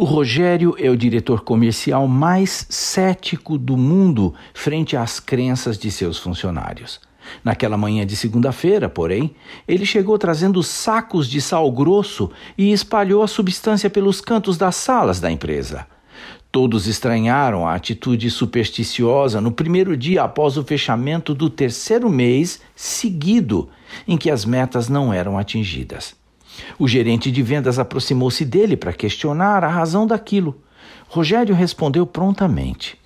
O Rogério é o diretor comercial mais cético do mundo frente às crenças de seus funcionários. Naquela manhã de segunda-feira, porém, ele chegou trazendo sacos de sal grosso e espalhou a substância pelos cantos das salas da empresa. Todos estranharam a atitude supersticiosa no primeiro dia após o fechamento do terceiro mês seguido em que as metas não eram atingidas. O gerente de vendas aproximou-se dele para questionar a razão daquilo. Rogério respondeu prontamente: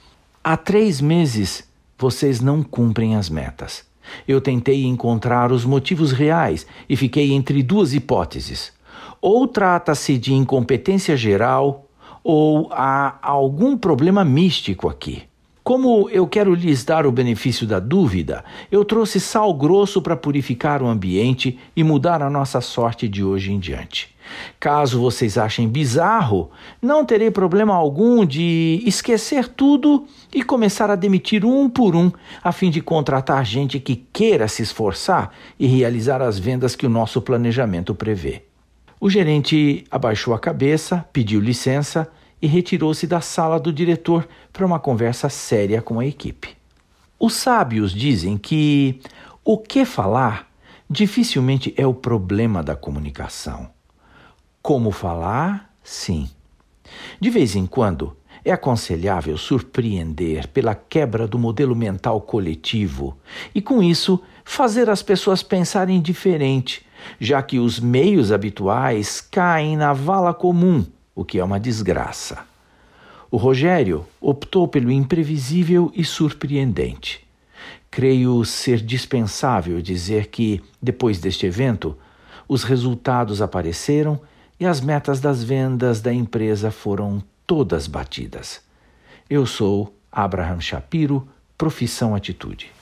Há três meses vocês não cumprem as metas. Eu tentei encontrar os motivos reais e fiquei entre duas hipóteses. Ou trata-se de incompetência geral, ou há algum problema místico aqui. Como eu quero lhes dar o benefício da dúvida, eu trouxe sal grosso para purificar o ambiente e mudar a nossa sorte de hoje em diante. Caso vocês achem bizarro, não terei problema algum de esquecer tudo e começar a demitir um por um, a fim de contratar gente que queira se esforçar e realizar as vendas que o nosso planejamento prevê. O gerente abaixou a cabeça, pediu licença e retirou-se da sala do diretor para uma conversa séria com a equipe. Os sábios dizem que o que falar dificilmente é o problema da comunicação. Como falar, sim. De vez em quando, é aconselhável surpreender pela quebra do modelo mental coletivo e, com isso, fazer as pessoas pensarem diferente, já que os meios habituais caem na vala comum o que é uma desgraça. O Rogério optou pelo imprevisível e surpreendente. Creio ser dispensável dizer que, depois deste evento, os resultados apareceram e as metas das vendas da empresa foram todas batidas. Eu sou Abraham Shapiro, profissão Atitude.